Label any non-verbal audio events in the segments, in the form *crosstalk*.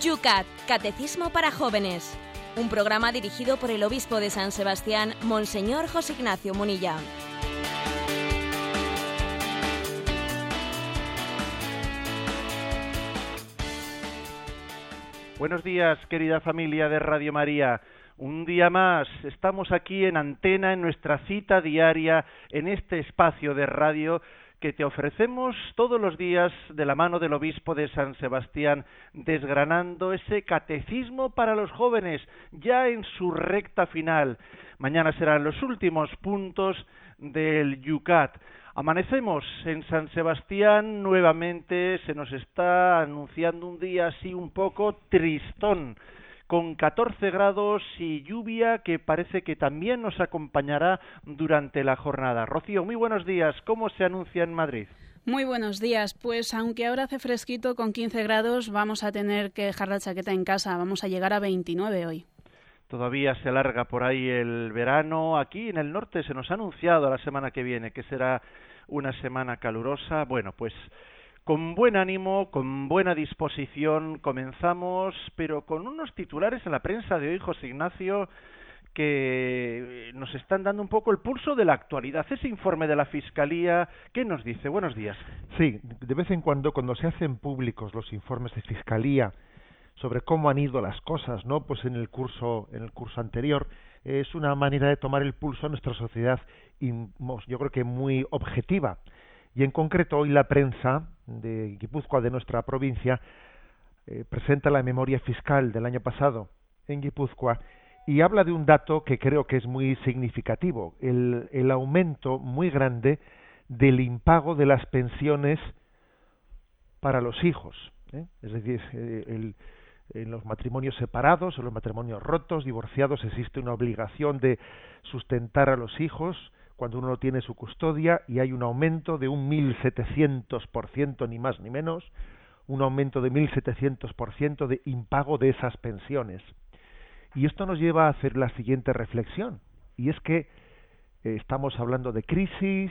Yucat, Catecismo para Jóvenes. Un programa dirigido por el obispo de San Sebastián, Monseñor José Ignacio Munilla. Buenos días, querida familia de Radio María. Un día más, estamos aquí en antena, en nuestra cita diaria, en este espacio de radio que te ofrecemos todos los días de la mano del obispo de San Sebastián, desgranando ese catecismo para los jóvenes, ya en su recta final. Mañana serán los últimos puntos del Yucat. Amanecemos en San Sebastián nuevamente, se nos está anunciando un día así un poco tristón con 14 grados y lluvia que parece que también nos acompañará durante la jornada. Rocío, muy buenos días. ¿Cómo se anuncia en Madrid? Muy buenos días. Pues aunque ahora hace fresquito con 15 grados, vamos a tener que dejar la chaqueta en casa. Vamos a llegar a 29 hoy. Todavía se alarga por ahí el verano. Aquí en el norte se nos ha anunciado la semana que viene que será una semana calurosa. Bueno, pues con buen ánimo, con buena disposición, comenzamos, pero con unos titulares en la prensa de hoy, José Ignacio, que nos están dando un poco el pulso de la actualidad. Ese informe de la Fiscalía, ¿qué nos dice? Buenos días. Sí, de vez en cuando, cuando se hacen públicos los informes de Fiscalía sobre cómo han ido las cosas, ¿no? Pues en el curso, en el curso anterior, es una manera de tomar el pulso a nuestra sociedad, y yo creo que muy objetiva y en concreto hoy la prensa de Guipúzcoa, de nuestra provincia, eh, presenta la memoria fiscal del año pasado en Guipúzcoa y habla de un dato que creo que es muy significativo, el, el aumento muy grande del impago de las pensiones para los hijos. ¿eh? Es decir, eh, en los matrimonios separados, en los matrimonios rotos, divorciados, existe una obligación de sustentar a los hijos cuando uno tiene su custodia y hay un aumento de un 1.700%, ni más ni menos, un aumento de 1.700% de impago de esas pensiones. Y esto nos lleva a hacer la siguiente reflexión, y es que eh, estamos hablando de crisis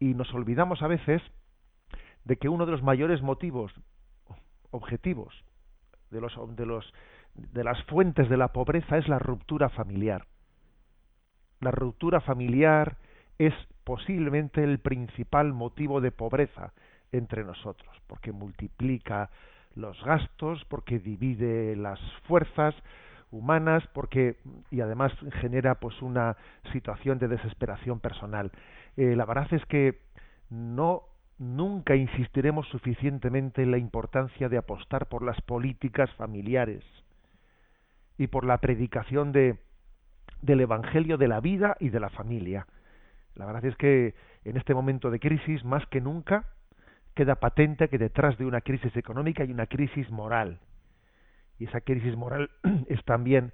y nos olvidamos a veces de que uno de los mayores motivos, objetivos, de, los, de, los, de las fuentes de la pobreza es la ruptura familiar la ruptura familiar es posiblemente el principal motivo de pobreza entre nosotros, porque multiplica los gastos, porque divide las fuerzas humanas, porque y además genera pues una situación de desesperación personal. Eh, la verdad es que no nunca insistiremos suficientemente en la importancia de apostar por las políticas familiares y por la predicación de del Evangelio de la vida y de la familia. La verdad es que en este momento de crisis, más que nunca, queda patente que detrás de una crisis económica hay una crisis moral. Y esa crisis moral *clears throat* es también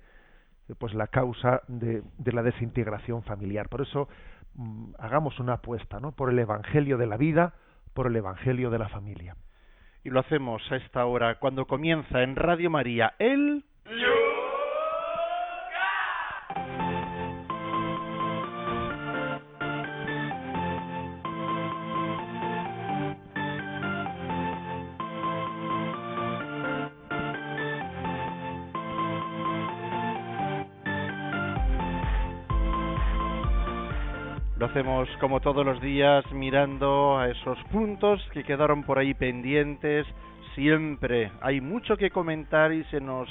pues la causa de, de la desintegración familiar. Por eso mm, hagamos una apuesta, ¿no? Por el evangelio de la vida, por el evangelio de la familia. Y lo hacemos a esta hora cuando comienza en Radio María el hacemos como todos los días mirando a esos puntos que quedaron por ahí pendientes. Siempre hay mucho que comentar y se nos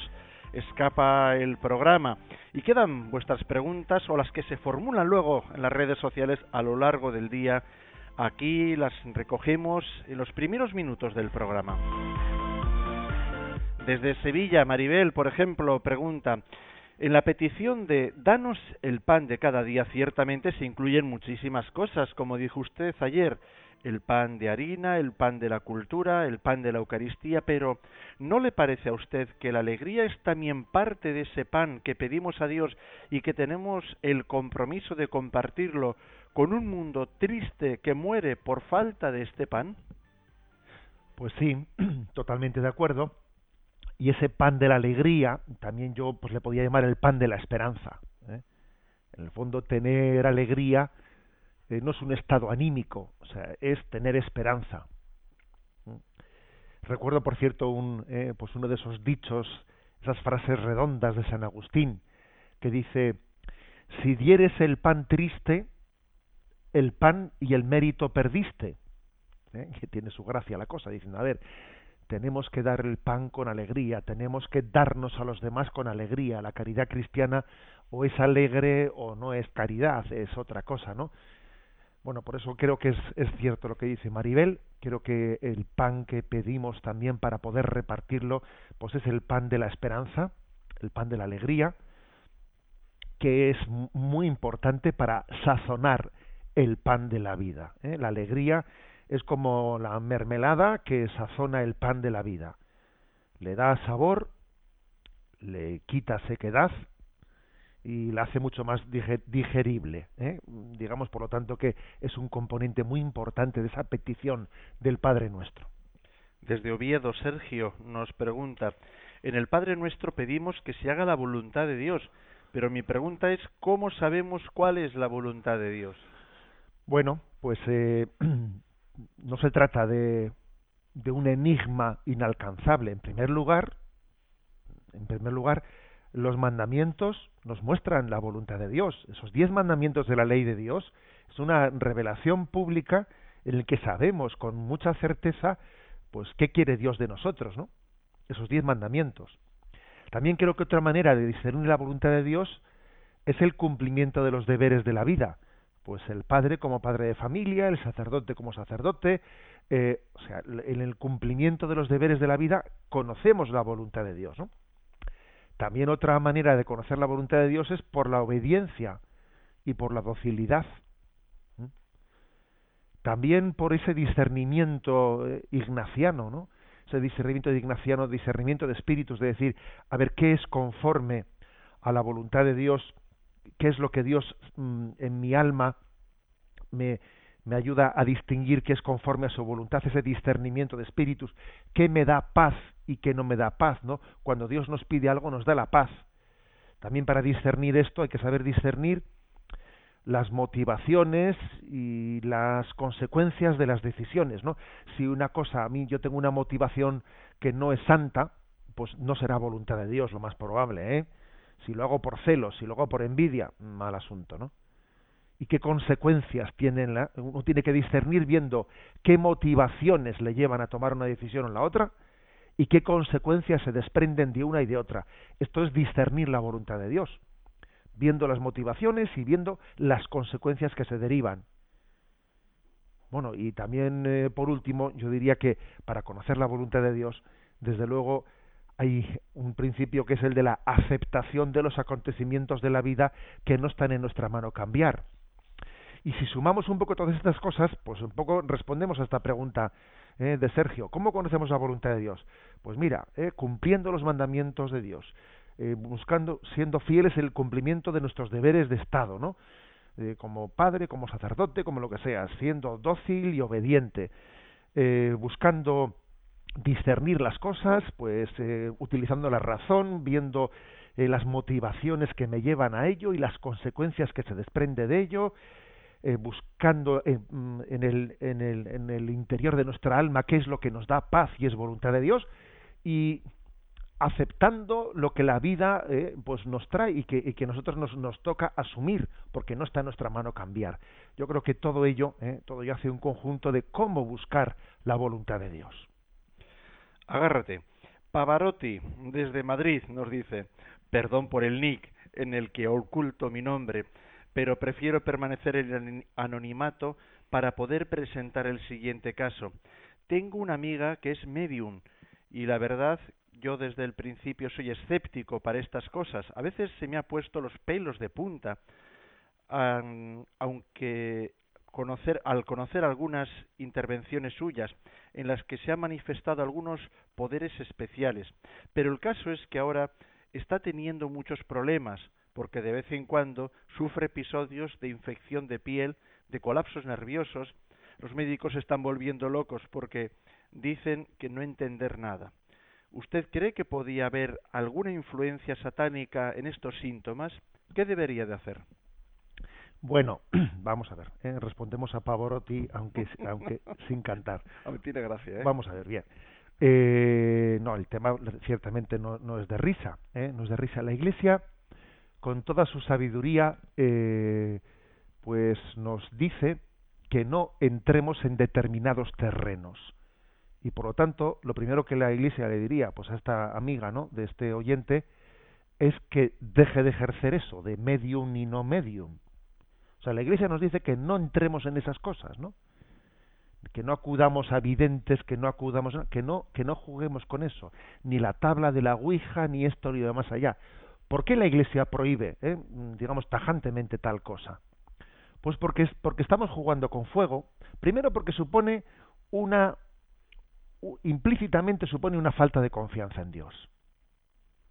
escapa el programa. Y quedan vuestras preguntas o las que se formulan luego en las redes sociales a lo largo del día. Aquí las recogemos en los primeros minutos del programa. Desde Sevilla, Maribel, por ejemplo, pregunta, en la petición de danos el pan de cada día ciertamente se incluyen muchísimas cosas, como dijo usted ayer, el pan de harina, el pan de la cultura, el pan de la Eucaristía, pero ¿no le parece a usted que la alegría es también parte de ese pan que pedimos a Dios y que tenemos el compromiso de compartirlo con un mundo triste que muere por falta de este pan? Pues sí, *clears throat* totalmente de acuerdo y ese pan de la alegría también yo pues le podía llamar el pan de la esperanza ¿eh? en el fondo tener alegría eh, no es un estado anímico o sea es tener esperanza Recuerdo, por cierto, un, eh, pues uno de esos dichos, esas frases redondas de San Agustín, que dice, si dieres el pan triste, el pan y el mérito perdiste. ¿eh? *laughs* Que tiene su gracia la cosa, diciendo, a ver, tenemos que dar el pan con alegría, tenemos que darnos a los demás con alegría. La caridad cristiana o es alegre o no es caridad, es otra cosa, ¿no? Bueno, por eso creo que es, cierto lo que dice Maribel, creo que el pan que pedimos también para poder repartirlo, pues es el pan de la esperanza, el pan de la alegría, que es muy importante para sazonar el pan de la vida. ¿eh? La alegría es como la mermelada que sazona el pan de la vida. Le da sabor, le quita sequedad y la hace mucho más digerible. ¿eh? Digamos, por lo tanto, que es un componente muy importante de esa petición del Padre Nuestro. Desde Oviedo, Sergio nos pregunta, en el Padre Nuestro pedimos que se haga la voluntad de Dios, pero mi pregunta es, ¿cómo sabemos cuál es la voluntad de Dios? Bueno, pues eh, *clears throat* no se trata de, de un enigma inalcanzable. En primer lugar, en primer lugar, los mandamientos nos muestran la voluntad de Dios. Esos diez mandamientos de la ley de Dios es una revelación pública en el que sabemos con mucha certeza pues qué quiere Dios de nosotros, ¿no? Esos diez mandamientos. También creo que otra manera de discernir la voluntad de Dios es el cumplimiento de los deberes de la vida pues el padre como padre de familia, el sacerdote como sacerdote, eh, o sea, en el cumplimiento de los deberes de la vida conocemos la voluntad de Dios. También otra manera de conocer la voluntad de Dios es por la obediencia y por la docilidad. También por ese discernimiento eh, ignaciano, ¿no? Ese discernimiento de ignaciano, discernimiento de espíritus, de decir, a ver qué es conforme a la voluntad de Dios qué es lo que Dios mm, en mi alma me, me ayuda a distinguir qué es conforme a su voluntad, ese discernimiento de espíritus, qué me da paz y qué no me da paz, ¿no? Cuando Dios nos pide algo nos da la paz. También para discernir esto hay que saber discernir las motivaciones y las consecuencias de las decisiones, ¿no? Si una cosa a mí yo tengo una motivación que no es santa, pues no será voluntad de Dios, lo más probable, ¿eh? Si lo hago por celos, si lo hago por envidia, mal asunto, ¿no? ¿Y qué consecuencias tienen la, uno tiene que discernir viendo qué motivaciones le llevan a tomar una decisión o la otra y qué consecuencias se desprenden de una y de otra. Esto es discernir la voluntad de Dios, viendo las motivaciones y viendo las consecuencias que se derivan. Bueno, y también eh, por último, yo diría que para conocer la voluntad de Dios, desde luego hay un principio que es el de la aceptación de los acontecimientos de la vida que no están en nuestra mano cambiar. Y si sumamos un poco todas estas cosas, pues un poco respondemos a esta pregunta eh, de Sergio. ¿Cómo conocemos la voluntad de Dios? Pues mira, eh, cumpliendo los mandamientos de Dios, eh, buscando, siendo fieles el cumplimiento de nuestros deberes de Estado, ¿no? como padre, como sacerdote, como lo que sea, siendo dócil y obediente, buscando discernir las cosas, pues eh, utilizando la razón, viendo eh, las motivaciones que me llevan a ello y las consecuencias que se desprende de ello, eh, buscando mm, en, el, en, el, en, el, interior de nuestra alma qué es lo que nos da paz y es voluntad de Dios y aceptando lo que la vida pues nos trae y que, y nosotros nos, nos, toca asumir porque no está en nuestra mano cambiar. Yo creo que todo ello todo ello hace un conjunto de cómo buscar la voluntad de Dios Agárrate. Pavarotti, desde Madrid, nos dice, perdón por el nick en el que oculto mi nombre, pero prefiero permanecer en anonimato para poder presentar el siguiente caso. Tengo una amiga que es medium y la verdad yo desde el principio soy escéptico para estas cosas. A veces se me ha puesto los pelos de punta, aunque conocer, al conocer algunas intervenciones suyas en las que se han manifestado algunos poderes especiales. Pero el caso es que ahora está teniendo muchos problemas porque de vez en cuando sufre episodios de infección de piel, de colapsos nerviosos. Los médicos se están volviendo locos porque dicen que no entender nada. ¿Usted cree que podía haber alguna influencia satánica en estos síntomas? ¿Qué debería de hacer? Bueno, *clears throat* vamos a ver, ¿eh? respondemos a Pavarotti, aunque, aunque *laughs* sin cantar. A tiene gracia, ¿eh? Vamos a ver, bien. Eh, no, el tema ciertamente no, no es de risa, ¿eh? no es de risa. La Iglesia, con toda su sabiduría, eh, pues nos dice que no entremos en determinados terrenos. Y por lo tanto, lo primero que la Iglesia le diría, pues a esta amiga, ¿no? De este oyente, es que deje de ejercer eso, de medium y no medium. Sea, la Iglesia nos dice que no entremos en esas cosas, ¿no? que no acudamos a videntes, que no acudamos, que no, que no juguemos con eso, ni la tabla de la Ouija, ni esto ni lo más allá. ¿Por qué la Iglesia prohíbe, eh, digamos, tajantemente tal cosa? Pues porque, es, porque estamos jugando con fuego, primero porque supone una, implícitamente supone una falta de confianza en Dios.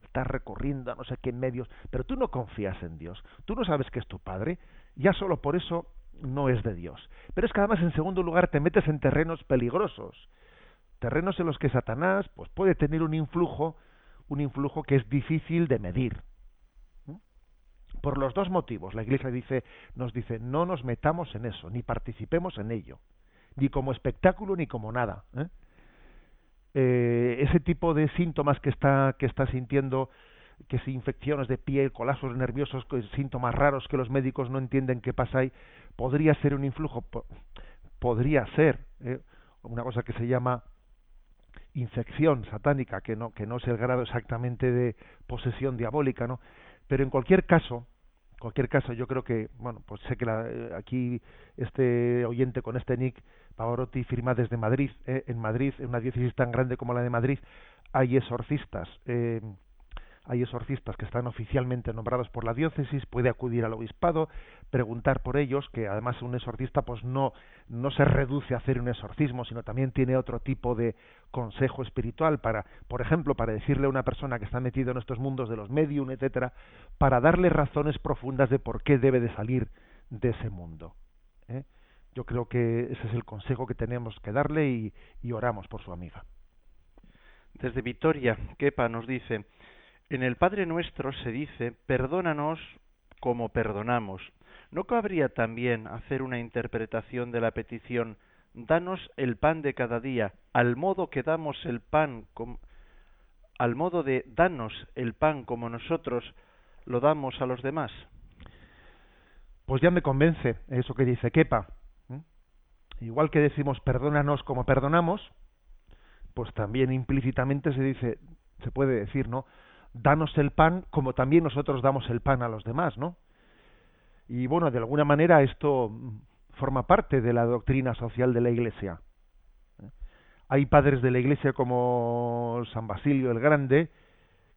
Estás recorriendo a no sé qué medios, pero tú no confías en Dios, tú no sabes que es tu Padre, ya solo por eso no es de Dios. Pero es que además, en segundo lugar, te metes en terrenos peligrosos, terrenos en los que Satanás pues, puede tener un influjo, un influjo que es difícil de medir. Por los dos motivos, la Iglesia dice, nos dice, no nos metamos en eso, ni participemos en ello, ni como espectáculo ni como nada. ¿eh? Eh, ese tipo de síntomas que está, que está sintiendo que si infecciones de piel, colapsos nerviosos, síntomas raros que los médicos no entienden qué pasa ahí, podría ser un influjo, podría ser ¿eh? una cosa que se llama infección satánica, que no, que no es el grado exactamente de posesión diabólica, ¿no? Pero en cualquier caso, cualquier caso, yo creo que, bueno, pues sé que la, eh, aquí este oyente con este nick, Pavarotti, firma desde Madrid. ¿eh? En Madrid, en una diócesis tan grande como la de Madrid, hay exorcistas. Eh, hay exorcistas que están oficialmente nombrados por la diócesis, puede acudir al obispado, preguntar por ellos, que además un exorcista pues no, no se reduce a hacer un exorcismo, sino también tiene otro tipo de consejo espiritual para, por ejemplo, para decirle a una persona que está metida en estos mundos de los medium, etcétera, para darle razones profundas de por qué debe de salir de ese mundo. ¿eh? Yo creo que ese es el consejo que tenemos que darle y, oramos por su amiga. Desde Vitoria, Kepa nos dice en el Padre Nuestro se dice, perdónanos como perdonamos. ¿No cabría también hacer una interpretación de la petición, danos el pan de cada día, al modo que damos el pan, al modo de danos el pan como nosotros lo damos a los demás? Pues ya me convence eso que dice Kepa. Igual que decimos perdónanos como perdonamos, pues también implícitamente se dice, se puede decir, ¿no? Danos el pan como también nosotros damos el pan a los demás, ¿no? Y bueno, de alguna manera esto forma parte de la doctrina social de la Iglesia. Hay padres de la Iglesia como San Basilio el Grande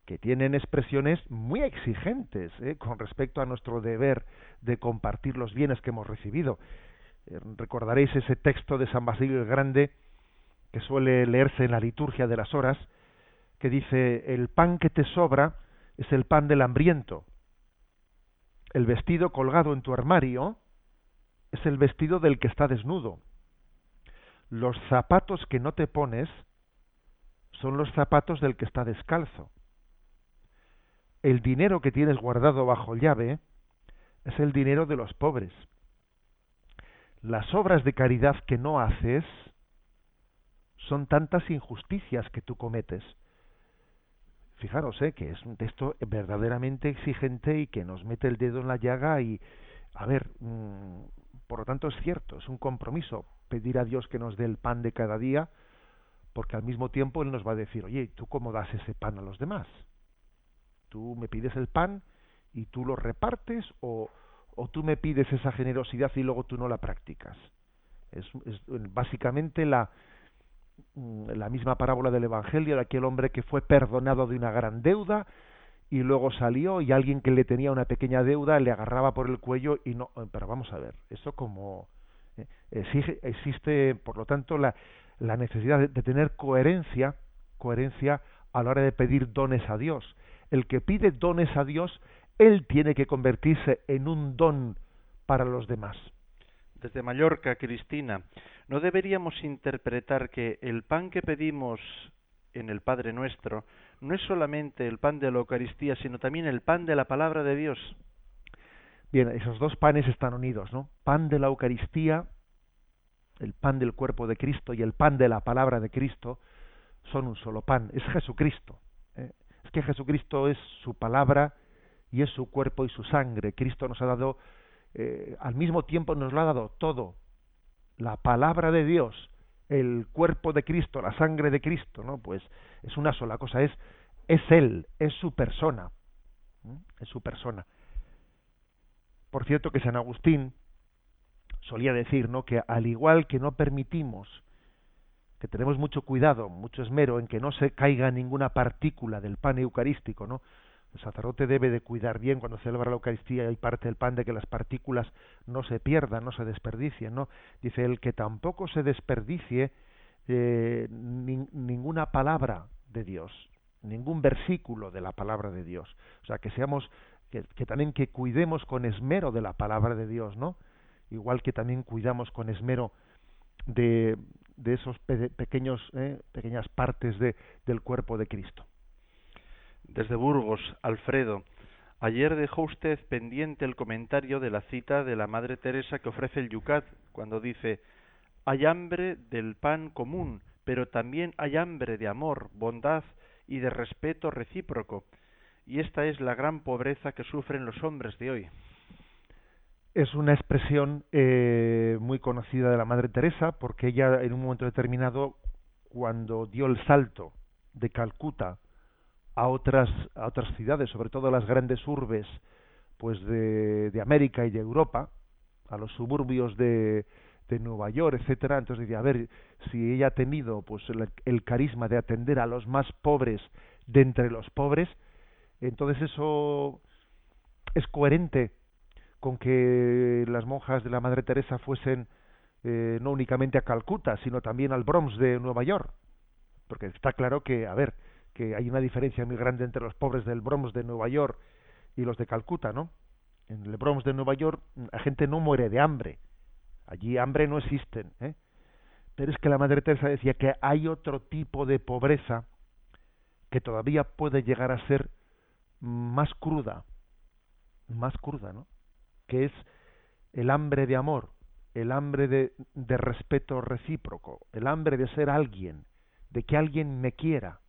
que tienen expresiones muy exigentes ¿eh? con respecto a nuestro deber de compartir los bienes que hemos recibido. Eh, recordaréis ese texto de San Basilio el Grande que suele leerse en la liturgia de las horas, que dice, el pan que te sobra es el pan del hambriento. El vestido colgado en tu armario es el vestido del que está desnudo. Los zapatos que no te pones son los zapatos del que está descalzo. El dinero que tienes guardado bajo llave es el dinero de los pobres. Las obras de caridad que no haces son tantas injusticias que tú cometes fijaros eh, que es un texto verdaderamente exigente y que nos mete el dedo en la llaga y a ver mm, por lo tanto es cierto es un compromiso pedir a Dios que nos dé el pan de cada día porque al mismo tiempo él nos va a decir oye tú cómo das ese pan a los demás tú me pides el pan y tú lo repartes o, o tú me pides esa generosidad y luego tú no la practicas es, básicamente la la misma parábola del Evangelio de aquel hombre que fue perdonado de una gran deuda y luego salió y alguien que le tenía una pequeña deuda le agarraba por el cuello y no pero vamos a ver eso como eh, exige, existe por lo tanto la, la necesidad de, de, tener coherencia coherencia a la hora de pedir dones a Dios. El que pide dones a Dios él tiene que convertirse en un don para los demás. Desde Mallorca Cristina ¿No deberíamos interpretar que el pan que pedimos en el Padre nuestro no es solamente el pan de la Eucaristía, sino también el pan de la palabra de Dios? Bien, esos dos panes están unidos, ¿no? Pan de la Eucaristía, el pan del cuerpo de Cristo y el pan de la palabra de Cristo son un solo pan, es Jesucristo. ¿eh? Es que Jesucristo es su palabra y es su cuerpo y su sangre. Cristo nos ha dado, eh, al mismo tiempo nos lo ha dado todo. La palabra de Dios, el cuerpo de Cristo, la sangre de Cristo, ¿no? Pues es una sola cosa, es, es Él, es su persona. Es su persona. Por cierto que San Agustín solía decir, ¿no? que al igual que no permitimos que tenemos mucho cuidado, mucho esmero en que no se caiga ninguna partícula del pan eucarístico, ¿no? El sacerdote debe de cuidar bien cuando celebra la Eucaristía y parte del pan de que las partículas no se pierdan, no se desperdicien, ¿no? Dice él que tampoco se desperdicie eh, ninguna palabra de Dios, ningún versículo de la palabra de Dios. O sea, que seamos, que, también que cuidemos con esmero de la palabra de Dios, ¿no? Igual que también cuidamos con esmero de, de esos pequeños, eh, pequeñas partes de, del cuerpo de Cristo. Desde Burgos, Alfredo, ayer dejó usted pendiente el comentario de la cita de la Madre Teresa que ofrece el Yucat, cuando dice, hay hambre del pan común, pero también hay hambre de amor, bondad y de respeto recíproco, y esta es la gran pobreza que sufren los hombres de hoy es una expresión eh, muy conocida de la Madre Teresa porque ella en un momento determinado cuando dio el salto de Calcuta a otras a otras ciudades, sobre todo las grandes urbes pues de, de América y de Europa, a los suburbios de, de Nueva York, etcétera, entonces decía, a ver, si ella ha tenido pues el, carisma de atender a los más pobres de entre los pobres, entonces eso es coherente con que las monjas de la Madre Teresa fuesen eh, no únicamente a Calcuta, sino también al Bronx de Nueva York. Porque está claro que, a ver, que hay una diferencia muy grande entre los pobres del Bronx de Nueva York y los de Calcuta, ¿no? En el Bronx de Nueva York la gente no muere de hambre. Allí hambre no existen, ¿eh? Pero es que la Madre Teresa decía que hay otro tipo de pobreza que todavía puede llegar a ser más cruda, más cruda, ¿no? que es el hambre de amor, el hambre de respeto recíproco, el hambre de ser alguien, de que alguien me quiera.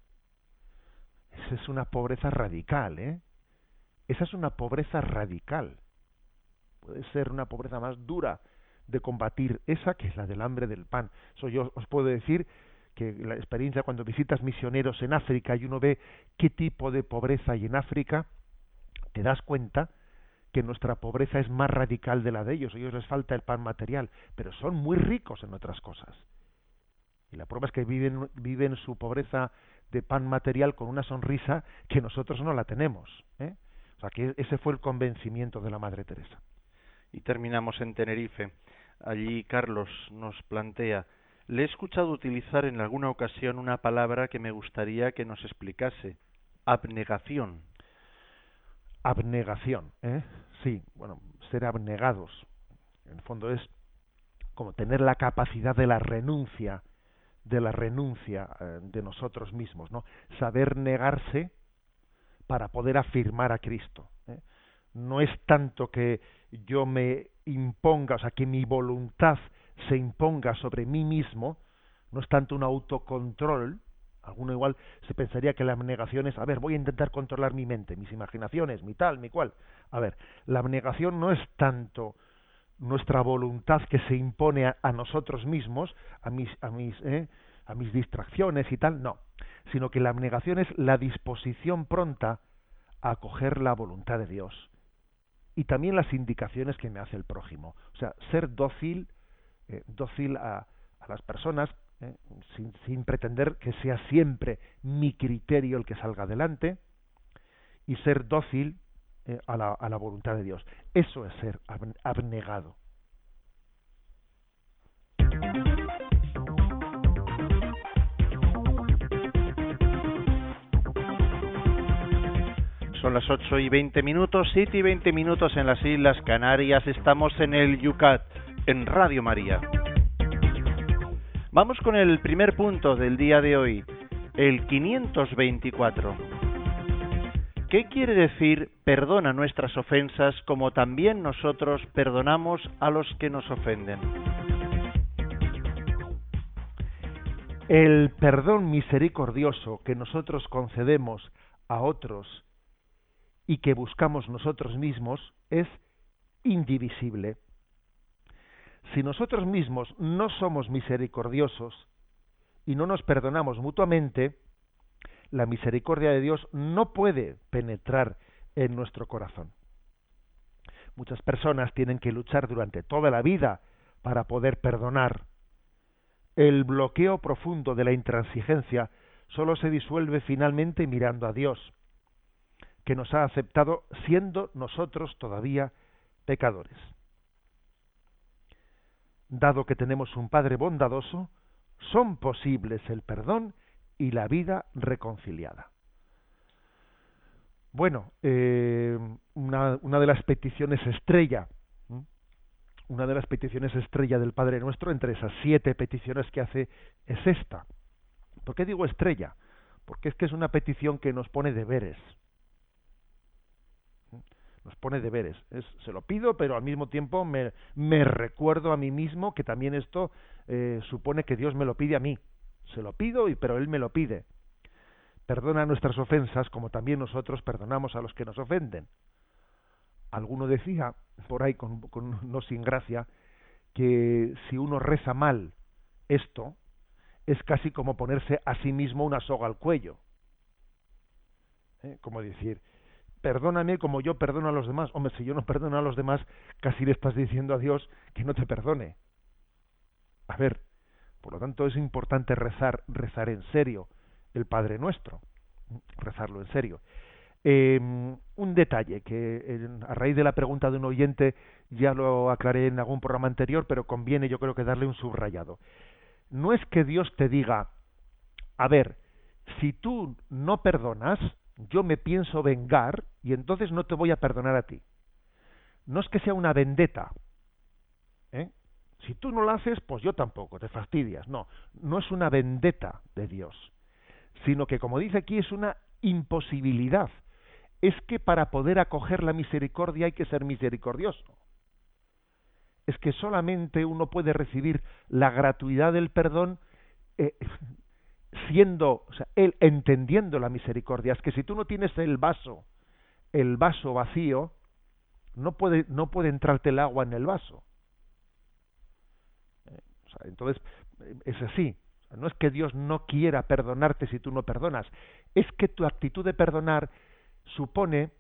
Esa es una pobreza radical, ¿eh? Esa es una pobreza radical. Puede ser una pobreza más dura de combatir esa que es la del hambre del pan. Eso yo os puedo decir que la experiencia cuando visitas misioneros en África y uno ve qué tipo de pobreza hay en África, te das cuenta que nuestra pobreza es más radical de la de ellos. A ellos les falta el pan material, pero son muy ricos en otras cosas. Y la prueba es que viven, viven su pobreza de pan material con una sonrisa que nosotros no la tenemos. ¿eh? O sea, que ese fue el convencimiento de la Madre Teresa. Y terminamos en Tenerife. Allí Carlos nos plantea, le he escuchado utilizar en alguna ocasión una palabra que me gustaría que nos explicase, abnegación abnegación, ¿eh? Sí, bueno, ser abnegados. En el fondo es como tener la capacidad de la renuncia, de la renuncia eh, de nosotros mismos, ¿no? Saber negarse para poder afirmar a Cristo. ¿eh? No es tanto que yo me imponga, o sea, que mi voluntad se imponga sobre mí mismo, no es tanto un autocontrol, Alguno igual se pensaría que la abnegación es, a ver, voy a intentar controlar mi mente, mis imaginaciones, mi tal, mi cual. A ver, la abnegación no es tanto nuestra voluntad que se impone a, nosotros mismos, a mis, a mis, ¿eh? a mis distracciones y tal, no, sino que la abnegación es la disposición pronta a acoger la voluntad de Dios y también las indicaciones que me hace el prójimo. O sea, ser dócil, eh, dócil a, a las personas ¿eh? sin, pretender que sea siempre mi criterio el que salga adelante, y ser dócil eh, a, la, a la voluntad de Dios. Eso es ser abnegado. Son las 8 y 20 minutos, 7 y 20 minutos en las Islas Canarias. Estamos en el Yucat, en Radio María. Vamos con el primer punto del día de hoy, el 524. ¿Qué quiere decir perdona nuestras ofensas como también nosotros perdonamos a los que nos ofenden? el perdón misericordioso que nosotros concedemos a otros y que buscamos nosotros mismos es indivisible. Si nosotros mismos no somos misericordiosos y no nos perdonamos mutuamente, la misericordia de Dios no puede penetrar en nuestro corazón. Muchas personas tienen que luchar durante toda la vida para poder perdonar. El bloqueo profundo de la intransigencia solo se disuelve finalmente mirando a Dios, que nos ha aceptado siendo nosotros todavía pecadores. Dado que tenemos un Padre bondadoso, son posibles el perdón y la vida reconciliada. Bueno, eh, una, una, de las peticiones estrella, una de las peticiones estrella del Padre Nuestro, entre esas siete peticiones que hace, es esta. ¿Por qué digo estrella? Porque es que es una petición que nos pone deberes. Nos pone deberes. Es, se lo pido, pero al mismo tiempo me, me recuerdo a mí mismo que también esto eh, supone que Dios me lo pide a mí. Se lo pido, y, pero Él me lo pide. Perdona nuestras ofensas como también nosotros perdonamos a los que nos ofenden. Alguno decía, por ahí con, no sin gracia, que si uno reza mal esto, es casi como ponerse a sí mismo una soga al cuello. ¿Eh? Como decir, perdóname como yo perdono a los demás. Hombre, si yo no perdono a los demás, casi le estás diciendo a Dios que no te perdone. A ver, por lo tanto es importante rezar, rezar en serio el Padre Nuestro, rezarlo en serio. Eh, un detalle que a raíz de la pregunta de un oyente ya lo aclaré en algún programa anterior, pero conviene yo creo que darle un subrayado. No es que Dios te diga, a ver, si tú no perdonas, yo me pienso vengar y entonces no te voy a perdonar a ti. No es que sea una vendetta, ¿eh? Si tú no lo haces, pues yo tampoco, te fastidias. No, no es una vendetta de Dios, sino que, como dice aquí, es una imposibilidad. Es que para poder acoger la misericordia hay que ser misericordioso. Es que solamente uno puede recibir la gratuidad del perdón eh, siendo, o sea, él entendiendo la misericordia. Es que si tú no tienes el vaso, el vaso vacío, no puede, no puede entrarte el agua en el vaso entonces, es así. no es que Dios no quiera perdonarte si tú no perdonas, es que tu actitud de perdonar supone,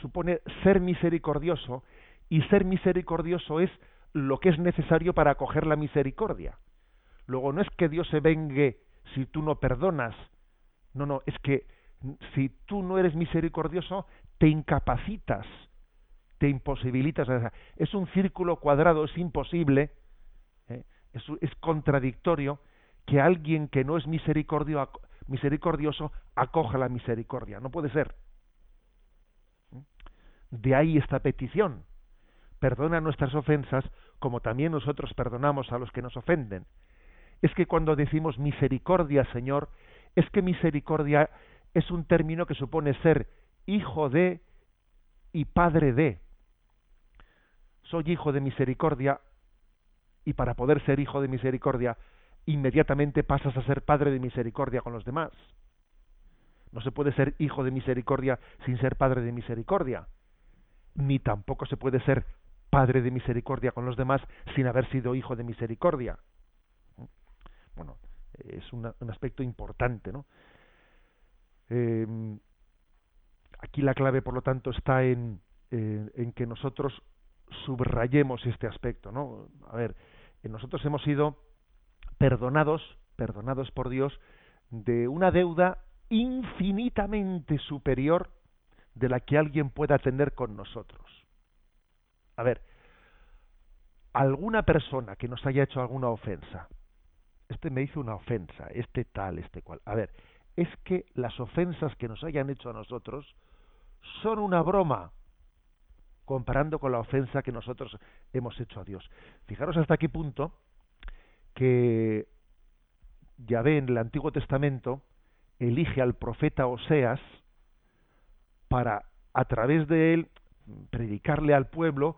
supone ser misericordioso y ser misericordioso es lo que es necesario para acoger la misericordia. Luego no es que Dios se vengue si tú no perdonas, no, no, es que si tú no eres misericordioso, te incapacitas, te imposibilitas. Es un círculo cuadrado, es imposible es, contradictorio que alguien que no es misericordio, misericordioso acoja la misericordia. No puede ser. ¿Mm? De ahí esta petición. Perdona nuestras ofensas como también nosotros perdonamos a los que nos ofenden. Es que cuando decimos misericordia, Señor, es que misericordia es un término que supone ser hijo de y padre de. Soy hijo de misericordia y para poder ser hijo de misericordia, inmediatamente pasas a ser padre de misericordia con los demás. No se puede ser hijo de misericordia sin ser padre de misericordia, ni tampoco se puede ser padre de misericordia con los demás sin haber sido hijo de misericordia. Bueno, es un aspecto importante, ¿no? Em, aquí la clave, por lo tanto, está en, en que nosotros subrayemos este aspecto, ¿no? A ver, nosotros hemos sido perdonados, perdonados por Dios, de una deuda infinitamente superior de la que alguien pueda tener con nosotros. A ver, alguna persona que nos haya hecho alguna ofensa, este me hizo una ofensa, este tal, este cual. A ver, es que las ofensas que nos hayan hecho a nosotros son una broma comparando con la ofensa que nosotros hemos hecho a Dios. Fijaros hasta qué punto que Yahvé en el Antiguo Testamento elige al profeta Oseas para a través de él predicarle al pueblo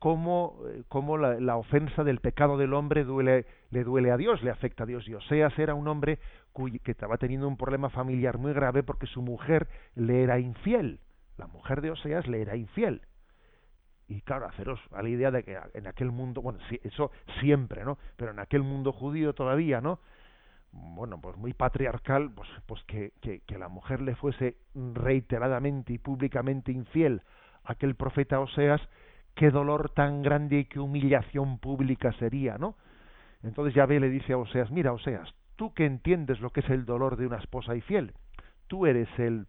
cómo, eh, cómo la, ofensa del pecado del hombre le duele a Dios, le afecta a Dios. Y Oseas era un hombre que estaba teniendo un problema familiar muy grave porque su mujer le era infiel. La mujer de Oseas le era infiel. Y claro, haceros a la idea de que en aquel mundo, bueno, eso siempre, ¿no? Pero en aquel mundo judío todavía, ¿no? Bueno, pues muy patriarcal, pues, pues que, que, que la mujer le fuese reiteradamente y públicamente infiel a aquel profeta Oseas, qué dolor tan grande y qué humillación pública sería, ¿no? Entonces Yahvé le dice a Oseas, mira Oseas, tú que entiendes lo que es el dolor de una esposa infiel, tú eres el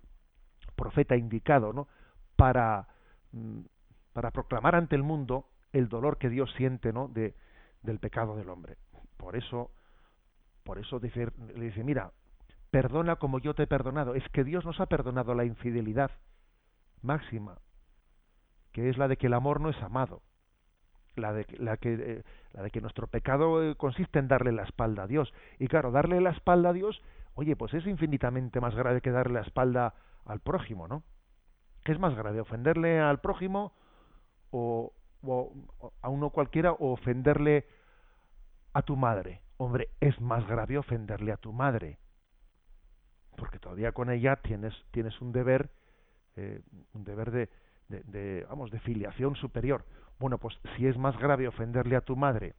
profeta indicado, ¿no? Para, mm, para proclamar ante el mundo el dolor que Dios siente, ¿no? De, del pecado del hombre. Por eso, por eso dice, le dice, mira, perdona como yo te he perdonado. Es que Dios nos ha perdonado la infidelidad máxima que es la de que el amor no es amado, la de, la que, eh, la de que nuestro pecado eh, consiste en darle la espalda a Dios. Y claro, darle la espalda a Dios, oye, pues es infinitamente más grave que darle la espalda al prójimo, ¿no? ¿Qué es más grave, ofenderle al prójimo o, a uno cualquiera o ofenderle a tu madre? Hombre, es más grave ofenderle a tu madre, porque todavía con ella tienes, tienes un deber, eh, un deber de, de, vamos, de filiación superior. Bueno, pues si es más grave ofenderle a tu madre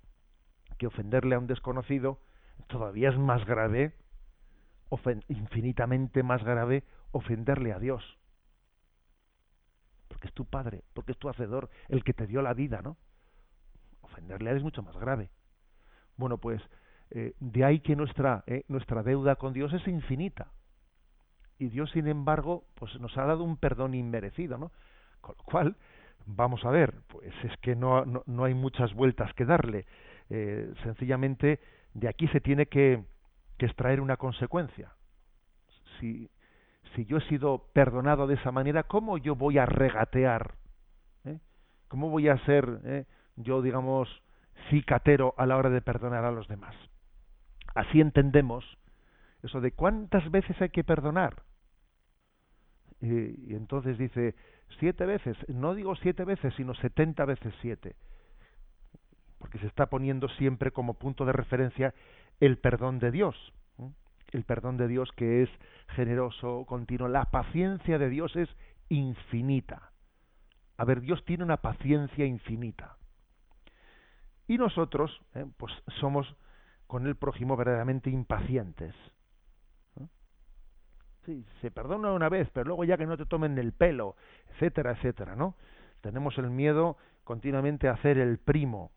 que ofenderle a un desconocido, todavía es más grave, infinitamente más grave, ofenderle a Dios. Es tu padre, porque es tu hacedor, el que te dio la vida, ¿no? Ofenderle a él es mucho más grave. Bueno, pues eh, de ahí que nuestra, eh, nuestra deuda con Dios es infinita. Y Dios, sin embargo, pues nos ha dado un perdón inmerecido, ¿no? Con lo cual, vamos a ver, pues es que no, no, hay muchas vueltas que darle. Eh, sencillamente, de aquí se tiene que, que extraer una consecuencia. Si, si yo he sido perdonado de esa manera, ¿cómo yo voy a regatear? ¿Eh? ¿Cómo voy a ser eh, yo, digamos, cicatero a la hora de perdonar a los demás? Así entendemos eso de cuántas veces hay que perdonar. y entonces dice, siete veces, no digo siete veces, sino setenta veces siete, porque se está poniendo siempre como punto de referencia el perdón de Dios, el perdón de Dios que es generoso, continuo, la paciencia de Dios es infinita. A ver, Dios tiene una paciencia infinita. Y nosotros, ¿eh? pues somos con el prójimo verdaderamente impacientes. Sí, se perdona una vez, pero luego ya que no te tomen el pelo, etcétera, etcétera, ¿no? Tenemos el miedo continuamente a hacer el primo.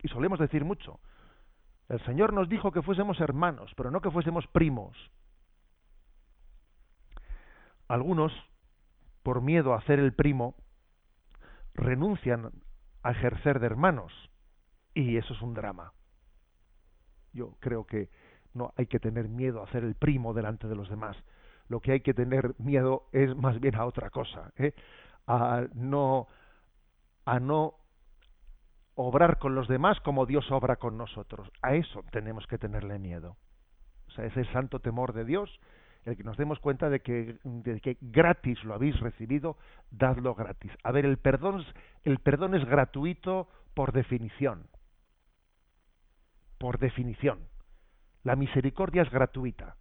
Y solemos decir mucho. El Señor nos dijo que fuésemos hermanos, pero no que fuésemos primos. Algunos, por miedo a hacer el primo, renuncian a ejercer de hermanos. Y eso es un drama. Yo creo que no hay que tener miedo a hacer el primo delante de los demás lo que hay que tener miedo es más bien a otra cosa, ¿eh? a no a no obrar con los demás como Dios obra con nosotros. A eso tenemos que tenerle miedo. O sea, ese santo temor de Dios, el que nos demos cuenta de que, de que gratis lo habéis recibido, dadlo gratis. A ver, el perdón, el perdón es gratuito por definición. Por definición. La misericordia es gratuita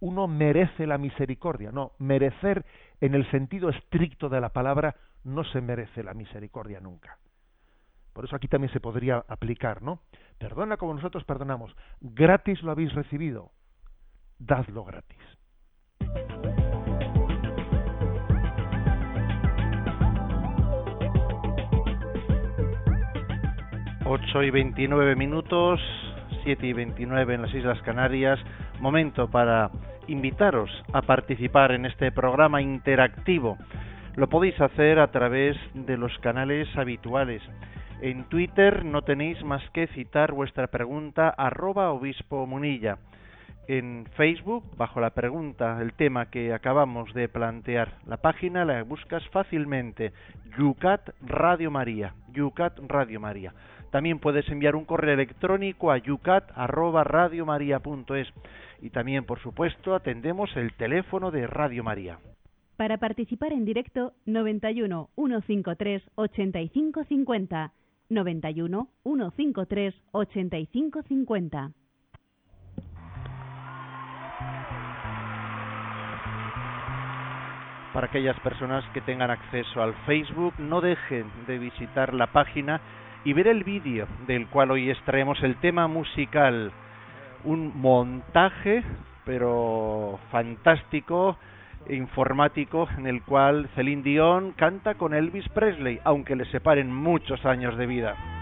uno merece la misericordia. No, merecer en el sentido estricto de la palabra no se merece la misericordia nunca. Por eso aquí también se podría aplicar, ¿no? Perdona como nosotros perdonamos. Gratis lo habéis recibido. Dadlo gratis. Ocho y veintinueve minutos, siete y veintinueve en las Islas Canarias momento para invitaros a participar en este programa interactivo. Lo podéis hacer a través de los canales habituales. En Twitter no tenéis más que citar vuestra pregunta arroba obispo munilla. En Facebook, bajo la pregunta, el tema que acabamos de plantear, la página la buscas fácilmente, Yucat Radio María, Yucat Radio María. También puedes enviar un correo electrónico a yucat@radiomaria.es y también, por supuesto, atendemos el teléfono de Radio María. Para participar en directo, 91 153 8550. 91 153 8550. Para aquellas personas que tengan acceso al Facebook, no dejen de visitar la página y ver el vídeo del cual hoy extraemos el tema musical. Un montaje, pero fantástico, informático, en el cual Celine Dion canta con Elvis Presley, aunque le separen muchos años de vida.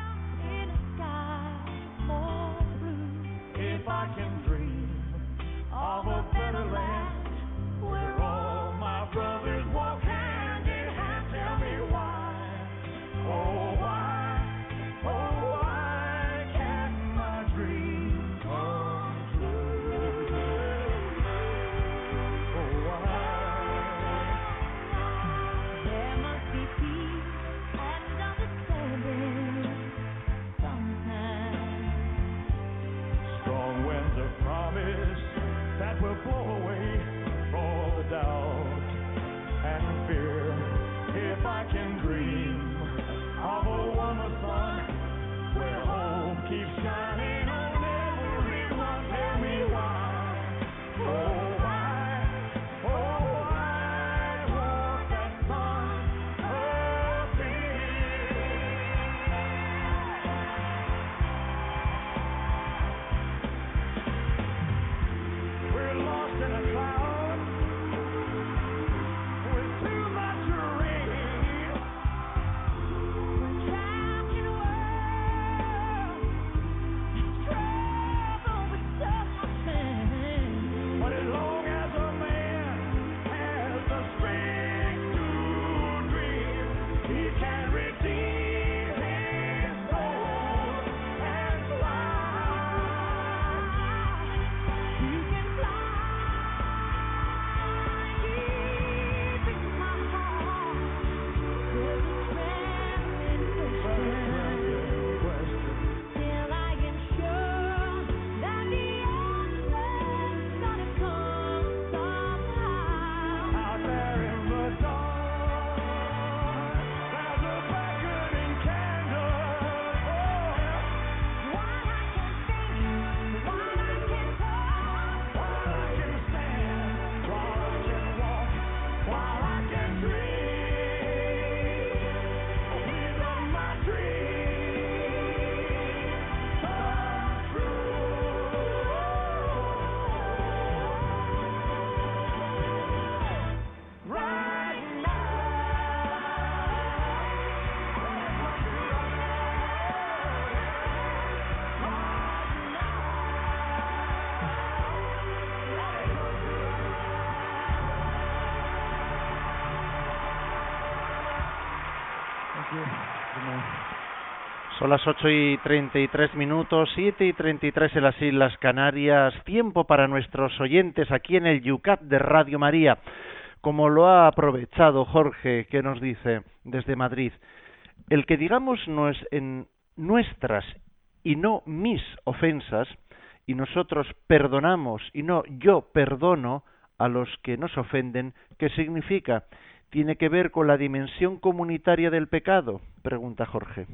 Son las 8 y 33 minutos, 7 y 33 en las Islas Canarias. Tiempo para nuestros oyentes aquí en el Yucat de Radio María. Como lo ha aprovechado Jorge, que nos dice desde Madrid, el que digamos no es en nuestras y no mis ofensas, y nosotros perdonamos y no yo perdono a los que nos ofenden, ¿qué significa? ¿Tiene que ver con la dimensión comunitaria del pecado? Pregunta Jorge.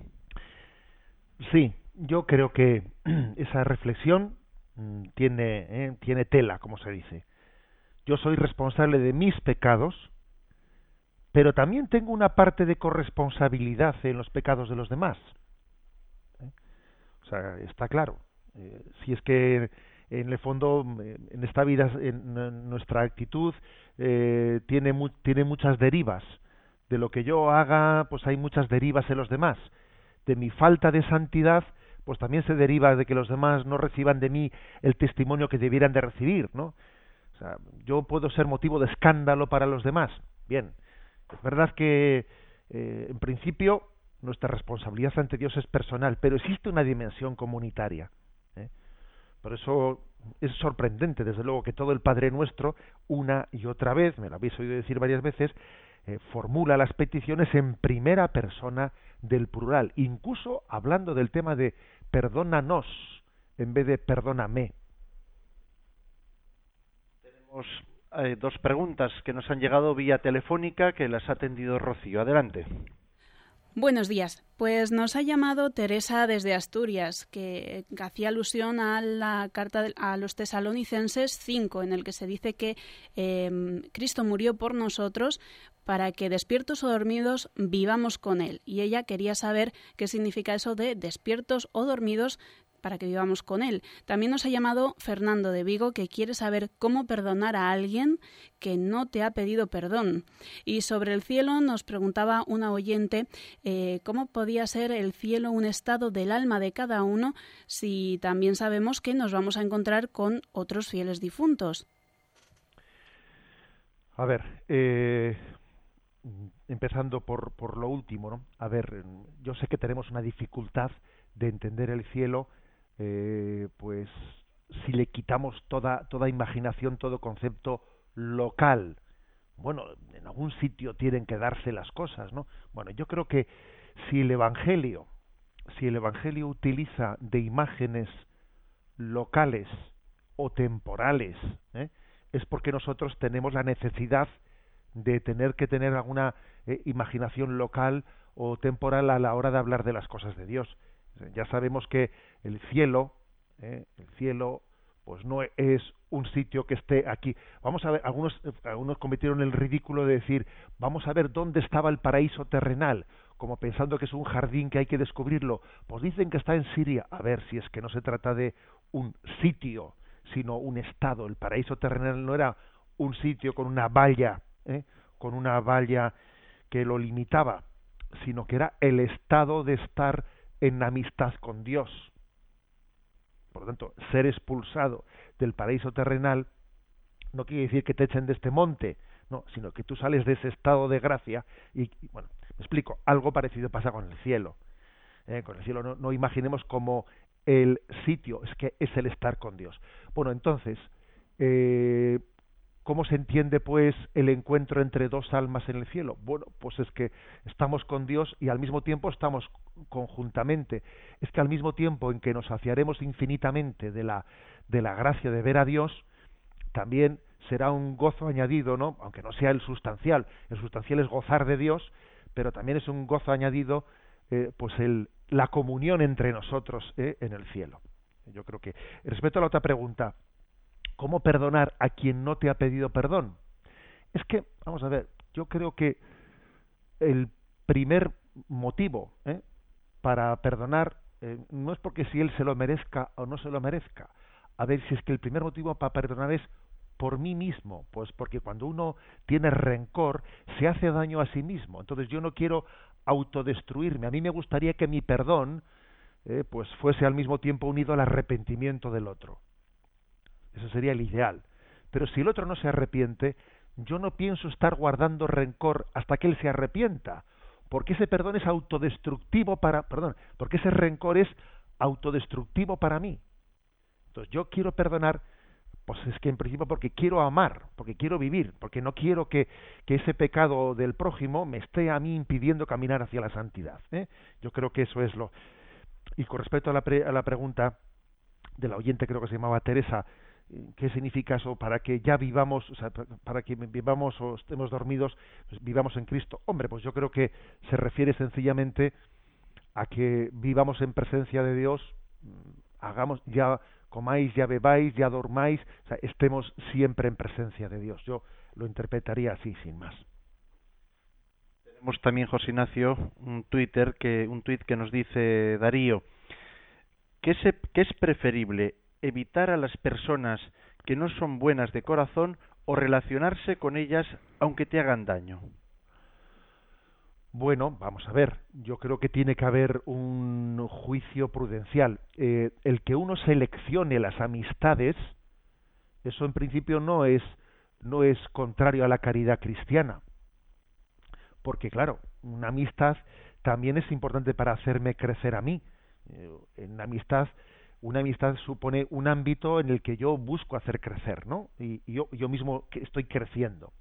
Sí, yo creo que *clears throat* esa reflexión mm, tiene, eh, tiene tela, como se dice. Yo soy responsable de mis pecados, pero también tengo una parte de corresponsabilidad en los pecados de los demás. ¿Eh? O sea, está claro. Eh, si es que en el fondo, en esta vida, en nuestra actitud tiene, tiene muchas derivas. De lo que yo haga, pues hay muchas derivas en los demás de mi falta de santidad, pues también se deriva de que los demás no reciban de mí el testimonio que debieran de recibir, ¿no? O sea, yo puedo ser motivo de escándalo para los demás. Bien, es verdad que eh, en principio nuestra responsabilidad ante Dios es personal, pero existe una dimensión comunitaria. ¿eh? Por eso es sorprendente, desde luego, que todo el Padre Nuestro, una y otra vez, me lo habéis oído decir varias veces, eh, formula las peticiones en primera persona del plural, incluso hablando del tema de perdónanos en vez de perdóname. Tenemos eh, dos preguntas que nos han llegado vía telefónica que las ha atendido Rocío. Adelante. Buenos días. Pues nos ha llamado Teresa desde Asturias, que, hacía alusión a la carta a los tesalonicenses 5, en el que se dice que em, Cristo murió por nosotros para que despiertos o dormidos vivamos con Él. Y ella quería saber qué significa eso de despiertos o dormidos para que vivamos con Él. También nos ha llamado Fernando de Vigo, que quiere saber cómo perdonar a alguien que no te ha pedido perdón. Y sobre el cielo nos preguntaba una oyente eh, cómo podía ser el cielo un estado del alma de cada uno si también sabemos que nos vamos a encontrar con otros fieles difuntos. A ver, eh, empezando por, por lo último, ¿no? A ver, yo sé que tenemos una dificultad de entender el cielo eh, pues si le quitamos toda, toda imaginación, todo concepto local, bueno, en algún sitio tienen que darse las cosas, ¿no? Bueno, yo creo que si el Evangelio, si el Evangelio utiliza de imágenes locales o temporales, ¿eh? es porque nosotros tenemos la necesidad de tener que tener alguna eh, imaginación local o temporal a la hora de hablar de las cosas de Dios. Ya sabemos que el cielo, ¿eh? el cielo, pues no es un sitio que esté aquí. Vamos a ver, algunos, algunos cometieron el ridículo de decir, vamos a ver dónde estaba el paraíso terrenal, como pensando que es un jardín que hay que descubrirlo. Pues dicen que está en Siria. A ver si es que no se trata de un sitio, sino un estado. El paraíso terrenal no era un sitio con una valla, ¿eh? con una valla que lo limitaba, sino que era el estado de estar en amistad con Dios. Por lo tanto, ser expulsado del paraíso terrenal no quiere decir que te echen de este monte, no, sino que tú sales de ese estado de gracia y, bueno, me explico, algo parecido pasa con el cielo. ¿eh? con el cielo no, no imaginemos como el sitio, es que es el estar con Dios. Bueno, entonces, eh, ¿Cómo se entiende, pues, el encuentro entre dos almas en el cielo? Bueno, pues es que estamos con Dios y al mismo tiempo estamos conjuntamente. Es que al mismo tiempo en que nos saciaremos infinitamente de la, de la gracia de ver a Dios, también será un gozo añadido, ¿no? Aunque no sea el sustancial. El sustancial es gozar de Dios, pero también es un gozo añadido, eh, pues, el, la comunión entre nosotros eh, en el cielo. Yo creo que, respecto a la otra pregunta, ¿Cómo perdonar a quien no te ha pedido perdón? Es que, vamos a ver, yo creo que el primer motivo ¿eh? para perdonar eh, no es porque si él se lo merezca o no se lo merezca. A ver, si es que el primer motivo para perdonar es por mí mismo, pues porque cuando uno tiene rencor se hace daño a sí mismo. Entonces yo no quiero autodestruirme. A mí me gustaría que mi perdón eh, pues fuese al mismo tiempo unido al arrepentimiento del otro. Eso sería el ideal. Pero si el otro no se arrepiente, yo no pienso estar guardando rencor hasta que él se arrepienta, porque ese perdón es autodestructivo para, perdón, porque ese rencor es autodestructivo para mí. Entonces yo quiero perdonar, pues es que en principio porque quiero amar, porque quiero vivir, porque no quiero que, que ese pecado del prójimo me esté a mí impidiendo caminar hacia la santidad. ¿eh? Yo creo que eso es lo. Y con respecto a la, a la pregunta de la oyente, creo que se llamaba Teresa, qué significa eso para que ya vivamos, o sea, para que vivamos o estemos dormidos, pues vivamos en Cristo. Hombre, pues yo creo que se refiere sencillamente a que vivamos en presencia de Dios, mm, hagamos ya comáis, ya bebáis, ya dormáis, o sea, estemos siempre en presencia de Dios. Yo lo interpretaría así, sin más. Tenemos también, José Ignacio, un Twitter que un tuit que nos dice Darío, ¿qué, se, ¿qué es preferible evitar a las personas que no son buenas de corazón o relacionarse con ellas aunque te hagan daño? Bueno, vamos a ver, yo creo que tiene que haber un juicio prudencial. Eh, el que uno seleccione las amistades, eso en principio no es, no es contrario a la caridad cristiana. Porque claro, una amistad también es importante para hacerme crecer a mí. Eh, en amistad una amistad supone un ámbito en el que yo busco hacer crecer, ¿no? Y, yo, yo mismo estoy creciendo.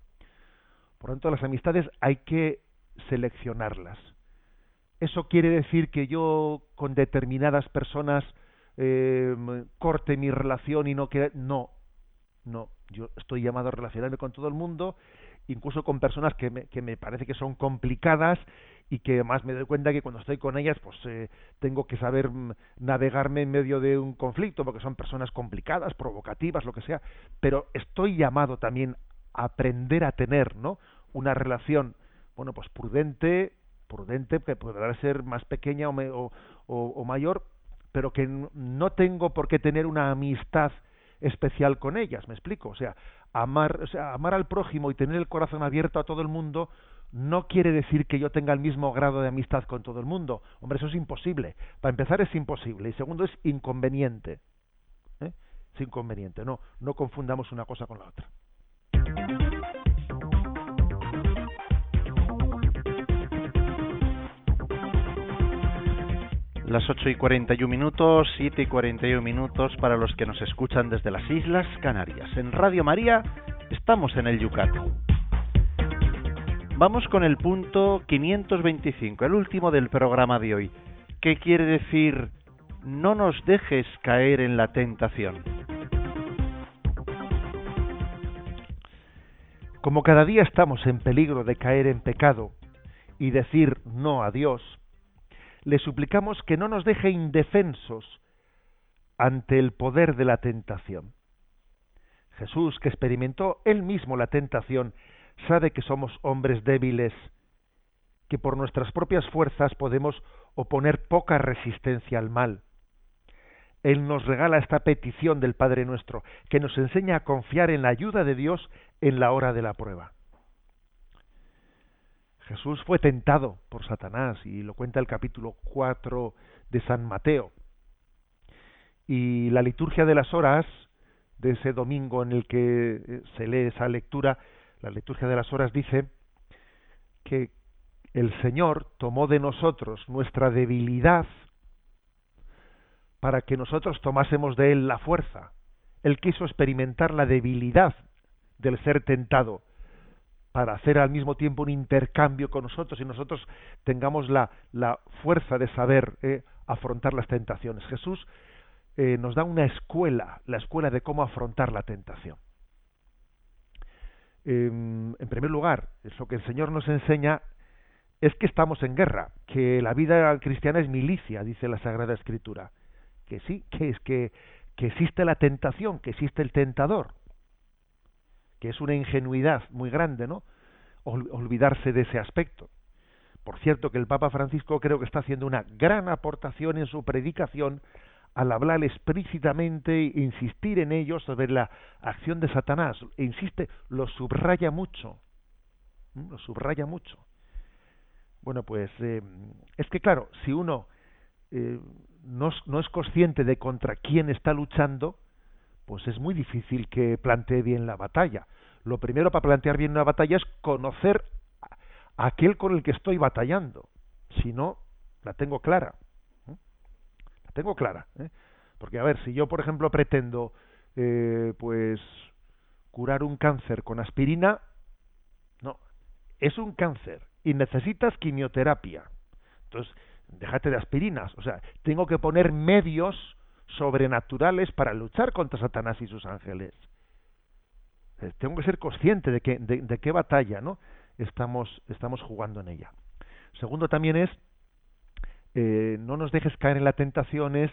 Por lo tanto, las amistades hay que seleccionarlas. ¿Eso quiere decir que yo con determinadas personas eh, corte mi relación y no que No, No, yo estoy llamado a relacionarme con todo el mundo, incluso con personas que me, que me parece que son complicadas y que además me doy cuenta que cuando estoy con ellas pues eh, tengo que saber mm, navegarme en medio de un conflicto porque son personas complicadas, provocativas, lo que sea, pero estoy llamado también a aprender a tener, ¿no? Una relación, bueno, pues prudente, prudente que podrá ser más pequeña o, o mayor, pero que no tengo por qué tener una amistad especial con ellas, me explico, o sea, amar, o sea, amar al prójimo y tener el corazón abierto a todo el mundo no quiere decir que yo tenga el mismo grado de amistad con todo el mundo. Hombre, eso es imposible. Para empezar es imposible y segundo es inconveniente. ¿eh? Es inconveniente. No, no confundamos una cosa con la otra. Las 8 y 41 minutos, 7 y 41 minutos para los que nos escuchan desde las Islas Canarias. En Radio María estamos en el Yucatán. Vamos con el punto 525, el último del programa de hoy. ¿Qué quiere decir no nos dejes caer en la tentación? Como cada día estamos en peligro de caer en pecado y decir no a Dios, le suplicamos que no nos deje indefensos ante el poder de la tentación. Jesús, que experimentó él mismo la tentación sabe que somos hombres débiles, que por nuestras propias fuerzas podemos oponer poca resistencia al mal. Él nos regala esta petición del Padre nuestro, que nos enseña a confiar en la ayuda de Dios en la hora de la prueba. Jesús fue tentado por Satanás y lo cuenta el capítulo 4 de San Mateo. Y la liturgia de las horas de ese domingo en el que eh, se lee esa lectura la liturgia de las horas dice que el Señor tomó de nosotros nuestra debilidad para que nosotros tomásemos de Él la fuerza. Él quiso experimentar la debilidad del ser tentado para hacer al mismo tiempo un intercambio con nosotros y nosotros tengamos la, la fuerza de saber eh, afrontar las tentaciones. Jesús eh, nos da una escuela, la escuela de cómo afrontar la tentación. Em, en primer lugar, lo que el Señor nos enseña es que estamos en guerra, que la vida cristiana es milicia, dice la Sagrada Escritura. Que sí, que es que, que existe la tentación, que existe el tentador, que es una ingenuidad muy grande, ¿no? Olvidarse de ese aspecto. Por cierto, que el Papa Francisco creo que está haciendo una gran aportación en su predicación al hablar explícitamente insistir en ello sobre la acción de Satanás. E insiste, lo subraya mucho. Lo subraya mucho. Bueno, pues eh, es que claro, si uno eh, no, no, es consciente de contra quién está luchando, pues es muy difícil que plantee bien la batalla. Lo primero para plantear bien una batalla es conocer a aquel con el que estoy batallando. Si no, la tengo clara tengo clara. ¿eh? Porque, a ver, si yo, por ejemplo, pretendo, eh, pues, curar un cáncer con aspirina, no, es un cáncer y necesitas quimioterapia. Entonces, déjate de aspirinas. O sea, tengo que poner medios sobrenaturales para luchar contra Satanás y sus ángeles. Eh, tengo que ser consciente de, que, de, qué batalla ¿no? estamos, estamos jugando en ella. Segundo también es eh, no nos dejes caer en la tentación es,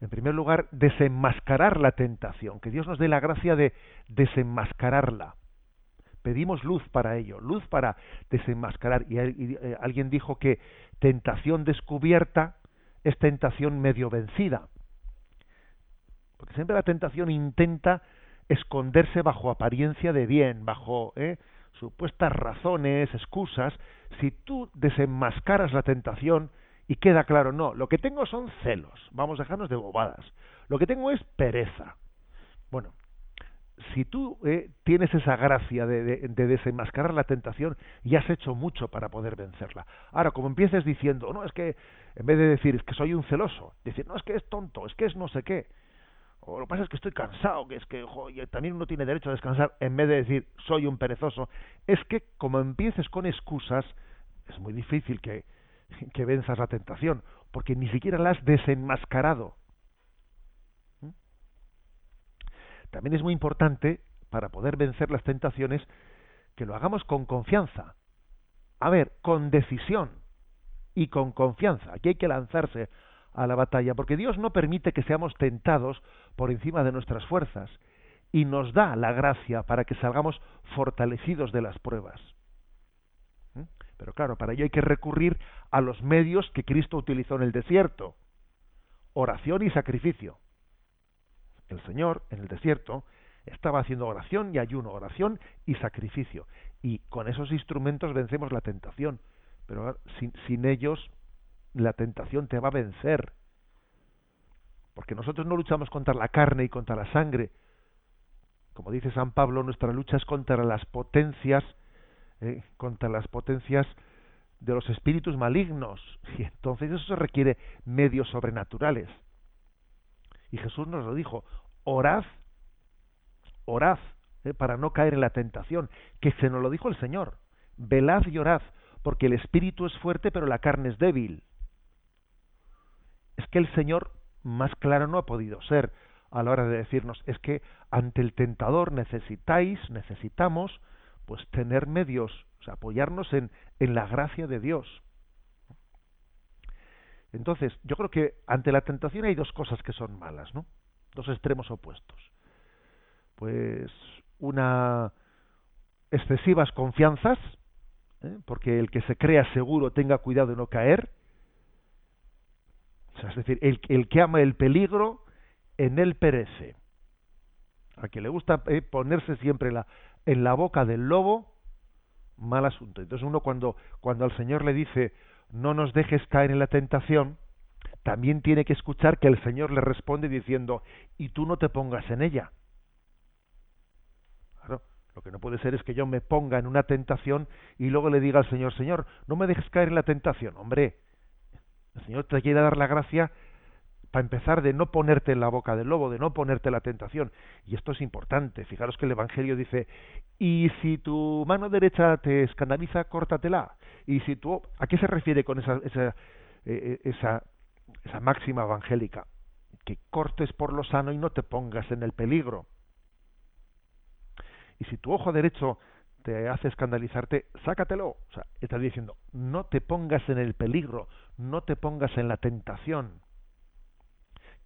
en primer lugar, desenmascarar la tentación, que Dios nos dé la gracia de desenmascararla. Pedimos luz para ello, luz para desenmascarar. Y, eh, alguien dijo que tentación descubierta es tentación medio vencida. Porque siempre la tentación intenta esconderse bajo apariencia de bien, bajo eh, supuestas razones, excusas. Si tú desenmascaras la tentación, y queda claro, no, lo que tengo son celos, vamos a dejarnos de bobadas, lo que tengo es pereza. Bueno, si tú eh, tienes esa gracia de, desenmascarar la tentación, ya has hecho mucho para poder vencerla. Ahora, como empieces diciendo, no, es que, en vez de decir, es que soy un celoso, decir, no, es que es tonto, es que es no sé qué, o lo que pasa es que estoy cansado, que es que también uno tiene derecho a descansar, en vez de decir, soy un perezoso, es que como empieces con excusas, es muy difícil que, *laughs* que venzas la tentación, porque ni siquiera la has desenmascarado. ¿Mm? también es muy importante para poder vencer las tentaciones que lo hagamos con confianza. A ver, con decisión y con confianza. Aquí hay que lanzarse a la batalla, porque Dios no permite que seamos tentados por encima de nuestras fuerzas y nos da la gracia para que salgamos fortalecidos de las pruebas. Pero claro, para ello hay que recurrir a los medios que Cristo utilizó en el desierto. Oración y sacrificio. El Señor, en el desierto, estaba haciendo oración y ayuno, oración y sacrificio. Y con esos instrumentos vencemos la tentación. Pero sin, sin ellos, la tentación te va a vencer. Porque nosotros no luchamos contra la carne y contra la sangre. Como dice San Pablo, nuestra lucha es contra las potencias, eh, contra las potencias de los espíritus malignos. *laughs* Y entonces eso requiere medios sobrenaturales. Y Jesús nos lo dijo, orad orad eh, para no caer en la tentación, que se nos lo dijo el Señor. Velad y orad, porque el espíritu es fuerte, pero la carne es débil. Es que el Señor más claro no ha podido ser a la hora de decirnos, es que ante el tentador necesitáis, necesitamos, pues tener medios, o sea, apoyarnos en, en la gracia de Dios. Entonces, yo creo que ante la tentación hay dos cosas que son malas, ¿no? Dos extremos opuestos pues una excesivas confianzas, ¿eh? porque el que se crea seguro tenga cuidado de no caer. Es decir, el, el, que ama el peligro, en él perece. A quien le gusta eh, ponerse siempre la, en la boca del lobo, mal asunto. Entonces uno cuando, cuando al Señor le dice, no nos dejes caer en la tentación, también tiene que escuchar que el Señor le responde diciendo, y tú no te pongas en ella. Lo que no puede ser es que yo me ponga en una tentación y luego le diga al Señor, Señor, no me dejes caer en la tentación. Hombre, el Señor te quiere dar la gracia para empezar de no ponerte en la boca del lobo, de no ponerte la tentación. Y esto es importante. Fijaros que el Evangelio dice, y si tu mano derecha te escandaliza, córtatela. Y si tú, ¿a qué se refiere con esa, esa, eh, eh, esa, esa máxima evangélica? Que cortes por lo sano y no te pongas en el peligro. Y si tu ojo derecho te hace escandalizarte, sácatelo. O sea, está diciendo, no te pongas en el peligro, no te pongas en la tentación.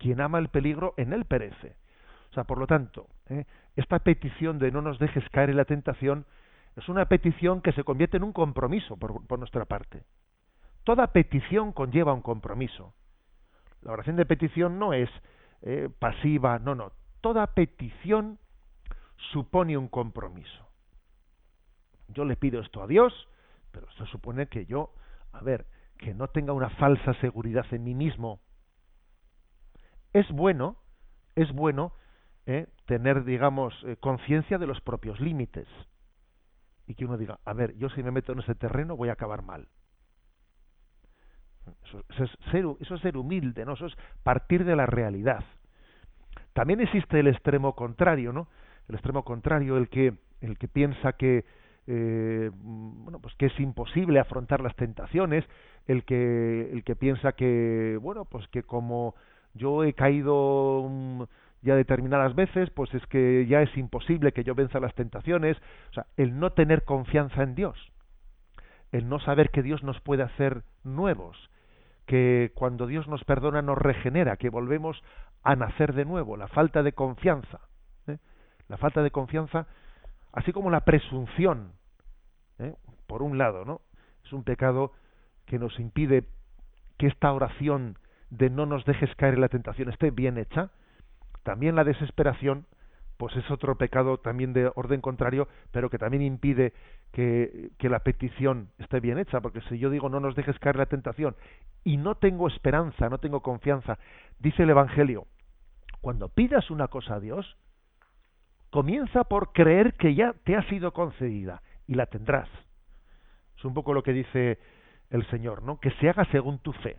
Quien ama el peligro, en él perece. O sea, por lo tanto, ¿eh? esta petición de no nos dejes caer en la tentación es una petición que se convierte en un compromiso por, nuestra parte. Toda petición conlleva un compromiso. La oración de petición no es eh, pasiva, no, no. Toda petición supone un compromiso. Yo le pido esto a Dios, pero esto supone que yo, a ver, que no tenga una falsa seguridad en mí mismo. Es bueno, es bueno eh, tener, digamos, eh, conciencia de los propios límites. Y que uno diga, a ver, yo si me meto en ese terreno voy a acabar mal. Eso, es, ser, eso es ser humilde, ¿no? Eso es partir de la realidad. También existe el extremo contrario, ¿no? el extremo contrario, el que, el que piensa que, eh, bueno, pues que es imposible afrontar las tentaciones, el que, el que piensa que, bueno, pues que como yo he caído mm, ya determinadas veces, pues es que ya es imposible que yo venza las tentaciones, o sea, el no tener confianza en Dios, el no saber que Dios nos puede hacer nuevos, que cuando Dios nos perdona nos regenera, que volvemos a nacer de nuevo, la falta de confianza. La falta de confianza, así como la presunción, ¿eh? por un lado, ¿no? Es un pecado que nos impide que esta oración de no nos dejes caer en la tentación esté bien hecha. También la desesperación, pues es otro pecado también de orden contrario, pero que también impide que, que, la petición esté bien hecha, porque si yo digo no nos dejes caer la tentación y no tengo esperanza, no tengo confianza, dice el Evangelio, cuando pidas una cosa a Dios, comienza por creer que ya te ha sido concedida y la tendrás. Es un poco lo que dice el Señor, ¿no? Que se haga según tu fe.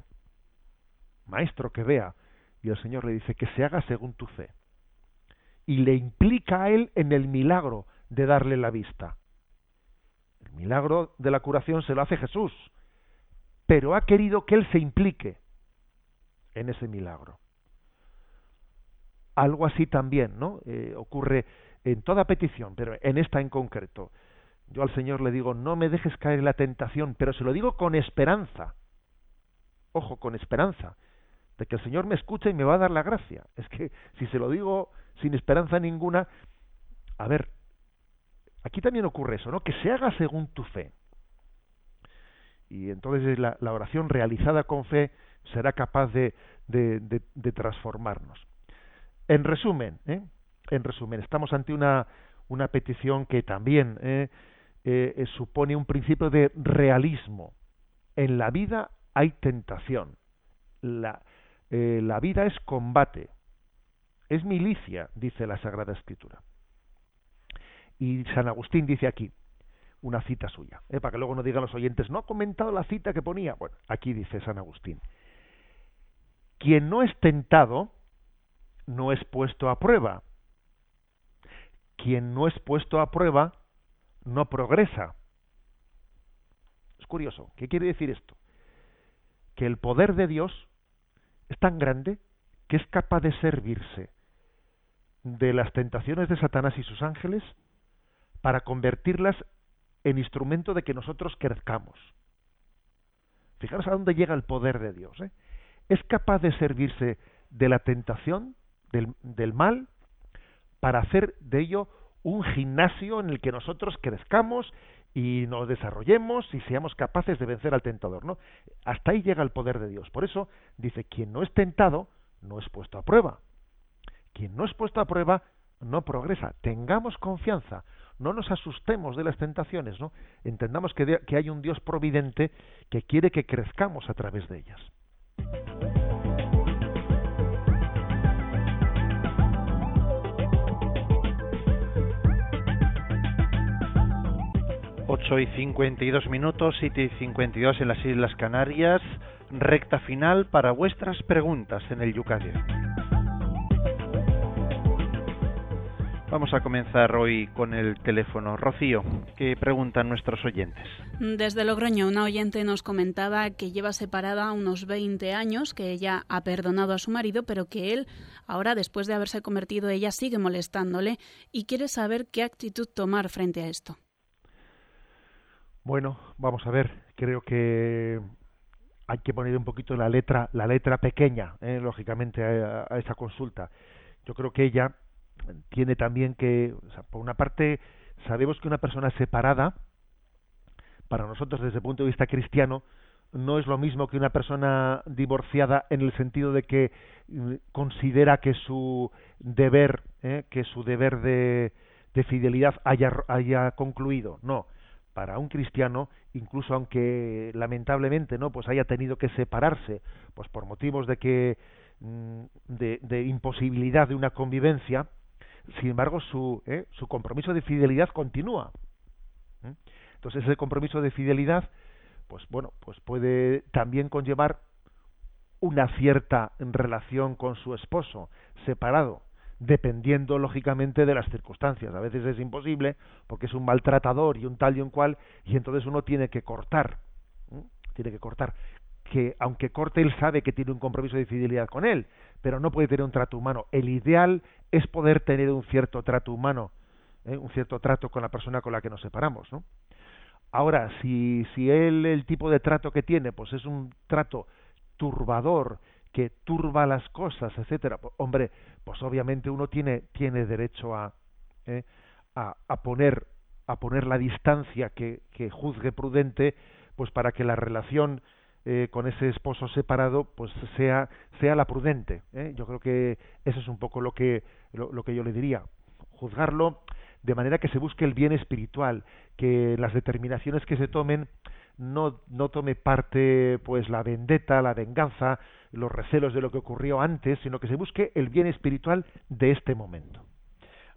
Maestro, que vea. Y el Señor le dice que se haga según tu fe. Y le implica a él en el milagro de darle la vista. El milagro de la curación se lo hace Jesús, pero ha querido que él se implique en ese milagro. algo así también, ¿no? Eh, ocurre en toda petición, pero en esta en concreto. Yo al Señor le digo, no me dejes caer en la tentación, pero se lo digo con esperanza. Ojo, con esperanza de que el Señor me escucha y me va a dar la gracia. Es que si se lo digo sin esperanza ninguna, a ver, aquí también ocurre eso, ¿no? Que se haga según tu fe. Y entonces la, oración realizada con fe será capaz de, de, transformarnos. En resumen, ¿eh? en resumen, estamos ante una, una petición que también ¿eh? Eh, supone un principio de realismo. En la vida hay tentación. La, la vida es combate. Es milicia, dice la Sagrada Escritura. Y San Agustín dice aquí, una cita suya, para que luego no digan los oyentes, no ha comentado la cita que ponía. Bueno, aquí dice San Agustín, quien no es tentado no es puesto a prueba. Quien no es puesto a prueba no progresa. Es curioso. ¿Qué quiere decir esto? Que el poder de Dios es tan grande que es capaz de servirse de las tentaciones de Satanás y sus ángeles para convertirlas en instrumento de que nosotros crezcamos. Fijaros a dónde llega el poder de Dios. ¿eh? es capaz de servirse de la tentación, del, mal, para hacer de ello un gimnasio en el que nosotros crezcamos y nos desarrollemos y seamos capaces de vencer al tentador, ¿no? Hasta ahí llega el poder de Dios. Por eso dice, quien no es tentado no es puesto a prueba. Quien no es puesto a prueba no progresa. Tengamos confianza, no nos asustemos de las tentaciones, ¿no? Entendamos que, que hay un Dios providente que quiere que crezcamos a través de ellas. 8 y 52 minutos, 7 y 52 en las Islas Canarias, recta final para vuestras preguntas en el Yucatán. Vamos a comenzar hoy con el teléfono. Rocío, ¿qué preguntan nuestros oyentes? Desde Logroño, una oyente nos comentaba que lleva separada unos 20 años, que ella ha perdonado a su marido, pero que él, ahora después de haberse convertido, ella sigue molestándole y quiere saber qué actitud tomar frente a esto. Bueno, vamos a ver, creo que hay que poner un poquito la letra, la letra pequeña, eh, lógicamente, a esa consulta. Yo creo que ella tiene también que, por una parte, sabemos que una persona separada, para nosotros desde el punto de vista cristiano, no es lo mismo que una persona divorciada en el sentido de que mm, considera que su deber, ¿eh? que su deber de, de fidelidad haya, haya concluido. No, para un cristiano, incluso aunque lamentablemente no, pues haya tenido que separarse, pues por motivos de que mm, de, imposibilidad de una convivencia, sin embargo su, ¿eh? su compromiso de fidelidad continúa. ¿eh? Entonces ese compromiso de fidelidad, pues bueno, pues puede también conllevar una cierta relación con su esposo, separado, dependiendo lógicamente de las circunstancias. A veces es imposible porque es un maltratador y un tal y un cual, y entonces uno tiene que cortar, tiene que cortar. Que aunque corte él sabe que tiene un compromiso de fidelidad con él, pero no puede tener un trato humano. El ideal es poder tener un cierto trato humano, ¿eh? un cierto trato con la persona con la que nos separamos, ¿no? Ahora, si, si él, el tipo de trato que tiene, pues es un trato turbador, que turba las cosas, etcétera, pues, hombre, pues obviamente uno tiene, tiene derecho a, ¿eh? a, a, poner a poner la distancia que, que juzgue prudente, pues para que la relación eh, con ese esposo separado pues sea sea la prudente ¿eh? yo creo que eso es un poco lo que lo, que yo le diría juzgarlo de manera que se busque el bien espiritual que las determinaciones que se tomen no no tome parte pues la vendetta la venganza los recelos de lo que ocurrió antes sino que se busque el bien espiritual de este momento.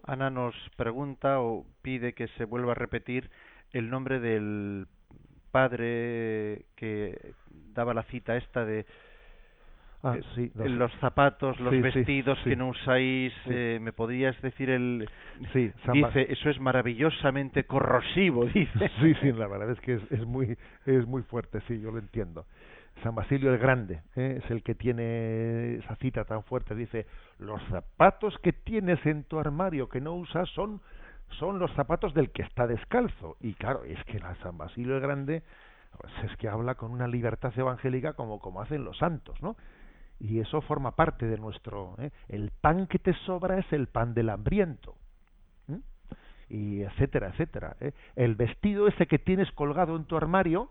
Ana nos pregunta o pide que se vuelva a repetir el nombre del padre que daba la cita esta de Ah, sí, los, zapatos, los vestidos que no usáis, eh, ¿me podrías decir el...? Sí, dice, eso es maravillosamente corrosivo, *laughs* dice. Sí, sí, la verdad es que es, es, muy, es muy fuerte, sí, yo lo entiendo. San Basilio el Grande ¿eh? es el que tiene esa cita tan fuerte, dice, los zapatos que tienes en tu armario que no usas son son los zapatos del que está descalzo. Y claro, es que la San Basilio el Grande pues es que habla con una libertad evangélica como, como hacen los santos, ¿no? Y eso forma parte de nuestro... ¿eh? El pan que te sobra es el pan del hambriento. Y etcétera, etcétera. ¿eh? El vestido ese que tienes colgado en tu armario,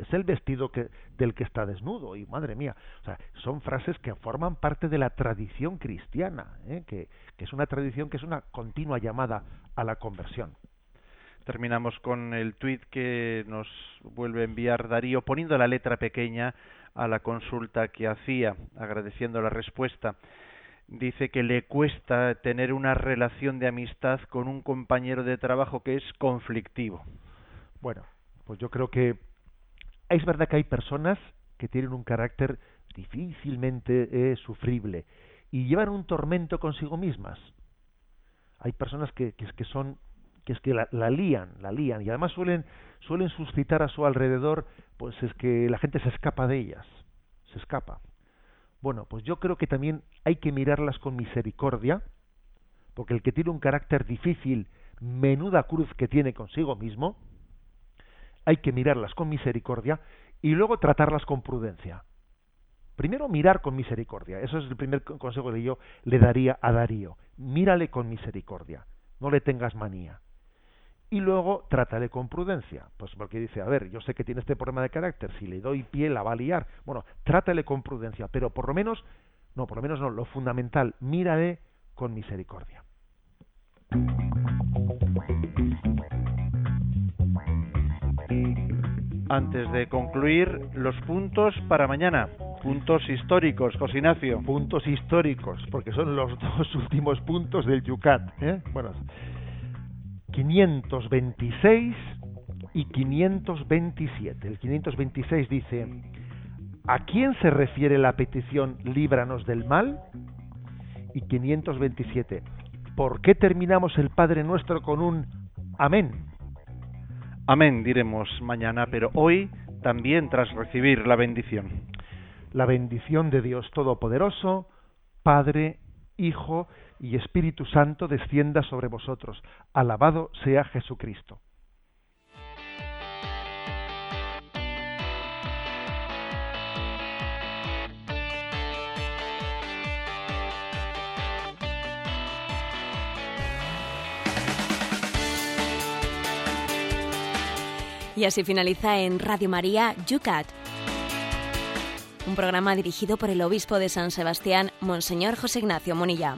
es el vestido que, del que está desnudo y madre mía o sea son frases que forman parte de la tradición cristiana ¿eh? que, que es una tradición que es una continua llamada a la conversión terminamos con el tuit que nos vuelve a enviar Darío poniendo la letra pequeña a la consulta que hacía agradeciendo la respuesta dice que le cuesta tener una relación de amistad con un compañero de trabajo que es conflictivo bueno pues yo creo que es verdad que hay personas que tienen un carácter difícilmente eh, sufrible y llevan un tormento consigo mismas. Hay personas que, que, son que es que la, la, lían, la lían y además suelen suelen suscitar a su alrededor pues es que la gente se escapa de ellas, se escapa. Bueno, pues yo creo que también hay que mirarlas con misericordia, porque el que tiene un carácter difícil, menuda cruz que tiene consigo mismo, hay que mirarlas con misericordia y luego tratarlas con prudencia. Primero mirar con misericordia. Eso es el primer consejo que yo le daría a Darío. Mírale con misericordia. No le tengas manía. Y luego trátale con prudencia. Pues porque dice, a ver, yo sé que tiene este problema de carácter. Si le doy pie, la va a liar. Bueno, trátale con prudencia. Pero por lo menos, no, por lo menos no, lo fundamental, mírale con misericordia. antes de concluir los puntos para mañana. Puntos históricos, José Ignacio. Puntos históricos, porque son los *laughs* dos últimos puntos del Yucat. ¿eh? Bueno, 526 y 527. El 526 dice, ¿a quién se refiere la petición líbranos del mal? Y 527, ¿por qué terminamos el Padre Nuestro con un amén? Amén, diremos mañana, pero hoy también tras recibir la bendición. La bendición de Dios Todopoderoso, Padre, Hijo y Espíritu Santo descienda sobre vosotros. Alabado sea Jesucristo. Y así finaliza en Radio María Yucat, un programa dirigido por el obispo de San Sebastián, Monseñor José Ignacio Monilla.